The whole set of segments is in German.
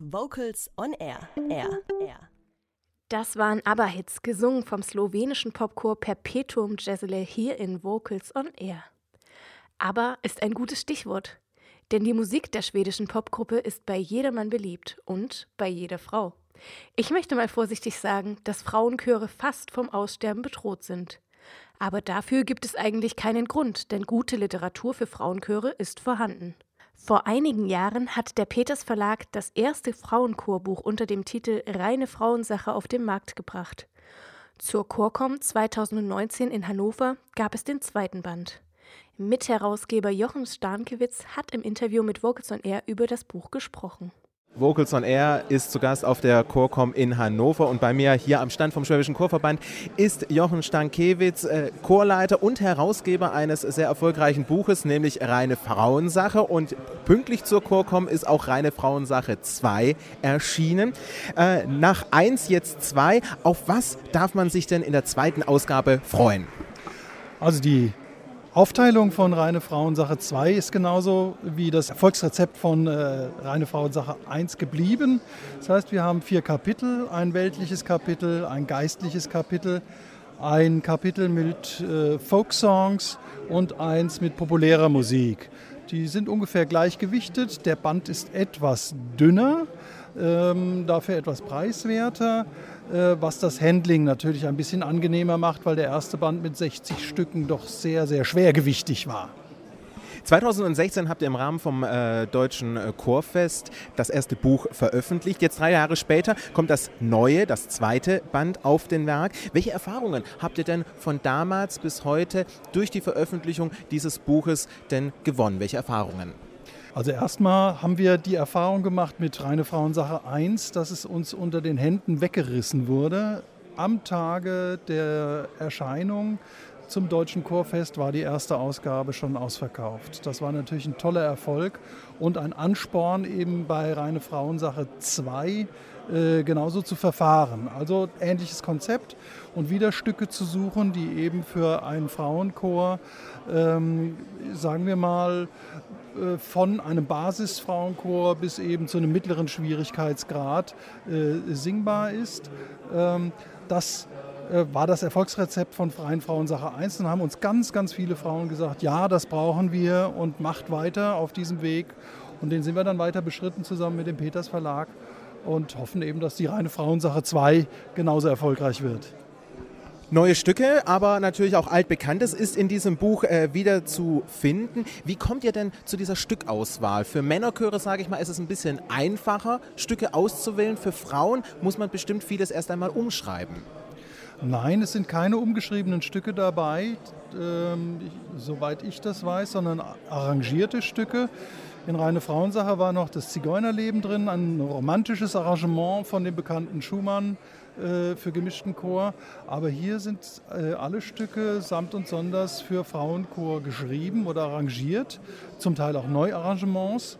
Vocals on Air. Air. Air. Das waren ABBA-Hits, gesungen vom slowenischen Popchor Perpetuum Jezele hier in Vocals on Air. ABBA ist ein gutes Stichwort, denn die Musik der schwedischen Popgruppe ist bei jedermann beliebt und bei jeder Frau. Ich möchte mal vorsichtig sagen, dass Frauenchöre fast vom Aussterben bedroht sind. Aber dafür gibt es eigentlich keinen Grund, denn gute Literatur für Frauenchöre ist vorhanden. Vor einigen Jahren hat der Peters Verlag das erste Frauenchorbuch unter dem Titel Reine Frauensache auf den Markt gebracht. Zur Chorcom 2019 in Hannover gab es den zweiten Band. Mitherausgeber Jochen Starnkewitz hat im Interview mit Vocals on Air über das Buch gesprochen. Vocals on Air ist zu Gast auf der Chorcom in Hannover und bei mir hier am Stand vom Schwäbischen Chorverband ist Jochen Stankiewicz, äh, Chorleiter und Herausgeber eines sehr erfolgreichen Buches, nämlich Reine Frauensache und pünktlich zur Chorcom ist auch Reine Frauensache 2 erschienen. Äh, nach 1 jetzt 2. Auf was darf man sich denn in der zweiten Ausgabe freuen? Also die Aufteilung von Reine Frauensache 2 ist genauso wie das Erfolgsrezept von äh, Reine Frauensache 1 geblieben. Das heißt, wir haben vier Kapitel, ein weltliches Kapitel, ein geistliches Kapitel, ein Kapitel mit äh, Folksongs und eins mit populärer Musik. Die sind ungefähr gleichgewichtet. Der Band ist etwas dünner, dafür etwas preiswerter. Äh, was das Handling natürlich ein bisschen angenehmer macht, weil der erste Band mit 60 Stücken doch sehr, sehr schwergewichtig war. 2016 habt ihr im Rahmen vom äh, Deutschen äh, Chorfest das erste Buch veröffentlicht. Jetzt drei Jahre später kommt das neue, das zweite Band auf den Werk. Welche Erfahrungen habt ihr denn von damals bis heute durch die Veröffentlichung dieses Buches denn gewonnen? Welche Erfahrungen? Also erstmal haben wir die Erfahrung gemacht mit Reine Frauensache 1, dass es uns unter den Händen weggerissen wurde. Am Tage der Erscheinung zum Deutschen Chorfest war die erste Ausgabe schon ausverkauft. Das war natürlich ein toller Erfolg und ein Ansporn eben bei Reine Frauensache 2 äh, genauso zu verfahren. Also ähnliches Konzept und wieder Stücke zu suchen, die eben für einen Frauenchor, ähm, sagen wir mal, von einem Basisfrauenchor bis eben zu einem mittleren Schwierigkeitsgrad äh, singbar ist. Ähm, das äh, war das Erfolgsrezept von Freien Frauensache 1 und haben uns ganz, ganz viele Frauen gesagt, ja, das brauchen wir und macht weiter auf diesem Weg. Und den sind wir dann weiter beschritten zusammen mit dem Peters Verlag und hoffen eben, dass die reine Frauensache 2 genauso erfolgreich wird. Neue Stücke, aber natürlich auch altbekanntes ist in diesem Buch äh, wieder zu finden. Wie kommt ihr denn zu dieser Stückauswahl? Für Männerchöre, sage ich mal, ist es ein bisschen einfacher, Stücke auszuwählen. Für Frauen muss man bestimmt vieles erst einmal umschreiben. Nein, es sind keine umgeschriebenen Stücke dabei, ähm, ich, soweit ich das weiß, sondern arrangierte Stücke. In Reine Frauensache war noch das Zigeunerleben drin, ein romantisches Arrangement von dem bekannten Schumann äh, für gemischten Chor. Aber hier sind äh, alle Stücke samt und sonders für Frauenchor geschrieben oder arrangiert, zum Teil auch Neuarrangements.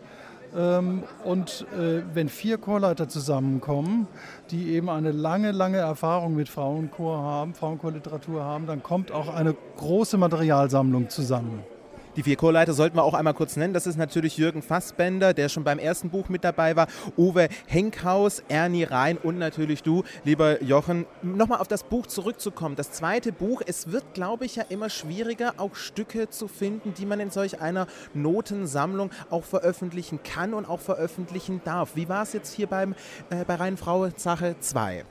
Ähm, und äh, wenn vier Chorleiter zusammenkommen, die eben eine lange, lange Erfahrung mit Frauenchor haben, Frauenchorliteratur haben, dann kommt auch eine große Materialsammlung zusammen. Die vier Chorleiter sollten wir auch einmal kurz nennen. Das ist natürlich Jürgen Fassbender, der schon beim ersten Buch mit dabei war, Uwe Henkhaus, Ernie Rhein und natürlich du, lieber Jochen. Nochmal auf das Buch zurückzukommen. Das zweite Buch, es wird, glaube ich, ja immer schwieriger, auch Stücke zu finden, die man in solch einer Notensammlung auch veröffentlichen kann und auch veröffentlichen darf. Wie war es jetzt hier beim, äh, bei Rheinfrau Sache 2?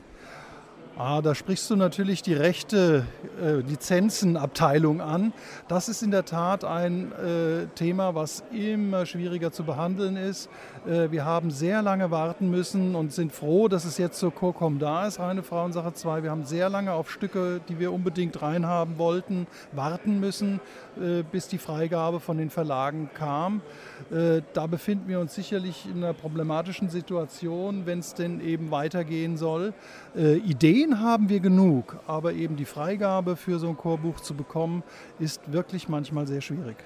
Ah, da sprichst du natürlich die rechte äh, Lizenzenabteilung an. Das ist in der Tat ein äh, Thema, was immer schwieriger zu behandeln ist. Äh, wir haben sehr lange warten müssen und sind froh, dass es jetzt zur Chorcom da ist, Reine Frauensache 2. Wir haben sehr lange auf Stücke, die wir unbedingt reinhaben wollten, warten müssen, äh, bis die Freigabe von den Verlagen kam. Äh, da befinden wir uns sicherlich in einer problematischen Situation, wenn es denn eben weitergehen soll. Äh, Ideen Ideen haben wir genug, aber eben die Freigabe für so ein Chorbuch zu bekommen, ist wirklich manchmal sehr schwierig.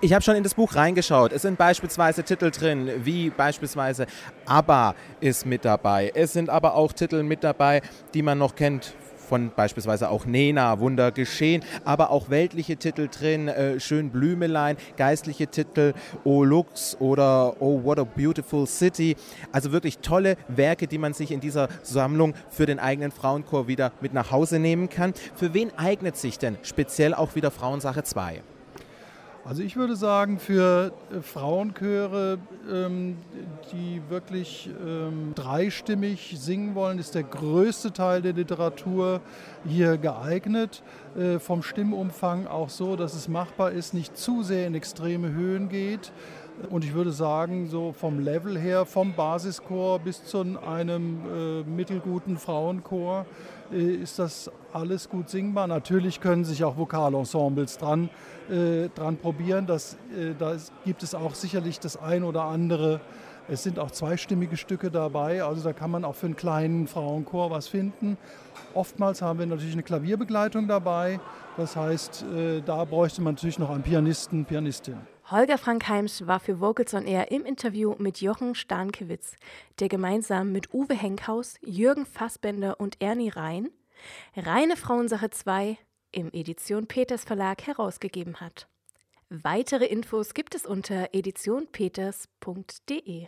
Ich habe schon in das Buch reingeschaut. Es sind beispielsweise Titel drin, wie beispielsweise ABBA ist mit dabei. Es sind aber auch Titel mit dabei, die man noch kennt von beispielsweise auch Nena, Wunder geschehen, aber auch weltliche Titel drin, äh, Schön Blümelein, geistliche Titel, O Lux oder Oh What a Beautiful City. Also wirklich tolle Werke, die man sich in dieser Sammlung für den eigenen Frauenchor wieder mit nach Hause nehmen kann. Für wen eignet sich denn speziell auch wieder Frauensache 2? Also ich würde sagen, für äh, Frauenchöre, ähm, die wirklich ähm, dreistimmig singen wollen, ist der größte Teil der Literatur hier geeignet. Äh, vom Stimmumfang auch so, dass es machbar ist, nicht zu sehr in extreme Höhen geht. Und ich würde sagen, so vom Level her, vom Basischor bis zu einem äh, mittelguten Frauenchor, äh, ist das alles gut singbar. Natürlich können sich auch Vokalensembles dran, äh, dran probieren. Das, äh, da gibt es auch sicherlich das ein oder andere. Es sind auch zweistimmige Stücke dabei, also da kann man auch für einen kleinen Frauenchor was finden. Oftmals haben wir natürlich eine Klavierbegleitung dabei. Das heißt, äh, da bräuchte man natürlich noch einen Pianisten, Pianistin. Holger Frank Heimsch war für Vocals on Air im Interview mit Jochen Starnkewitz, der gemeinsam mit Uwe Henkhaus, Jürgen Fassbender und Ernie Rhein Reine Frauensache 2 im Edition Peters Verlag herausgegeben hat. Weitere Infos gibt es unter editionpeters.de.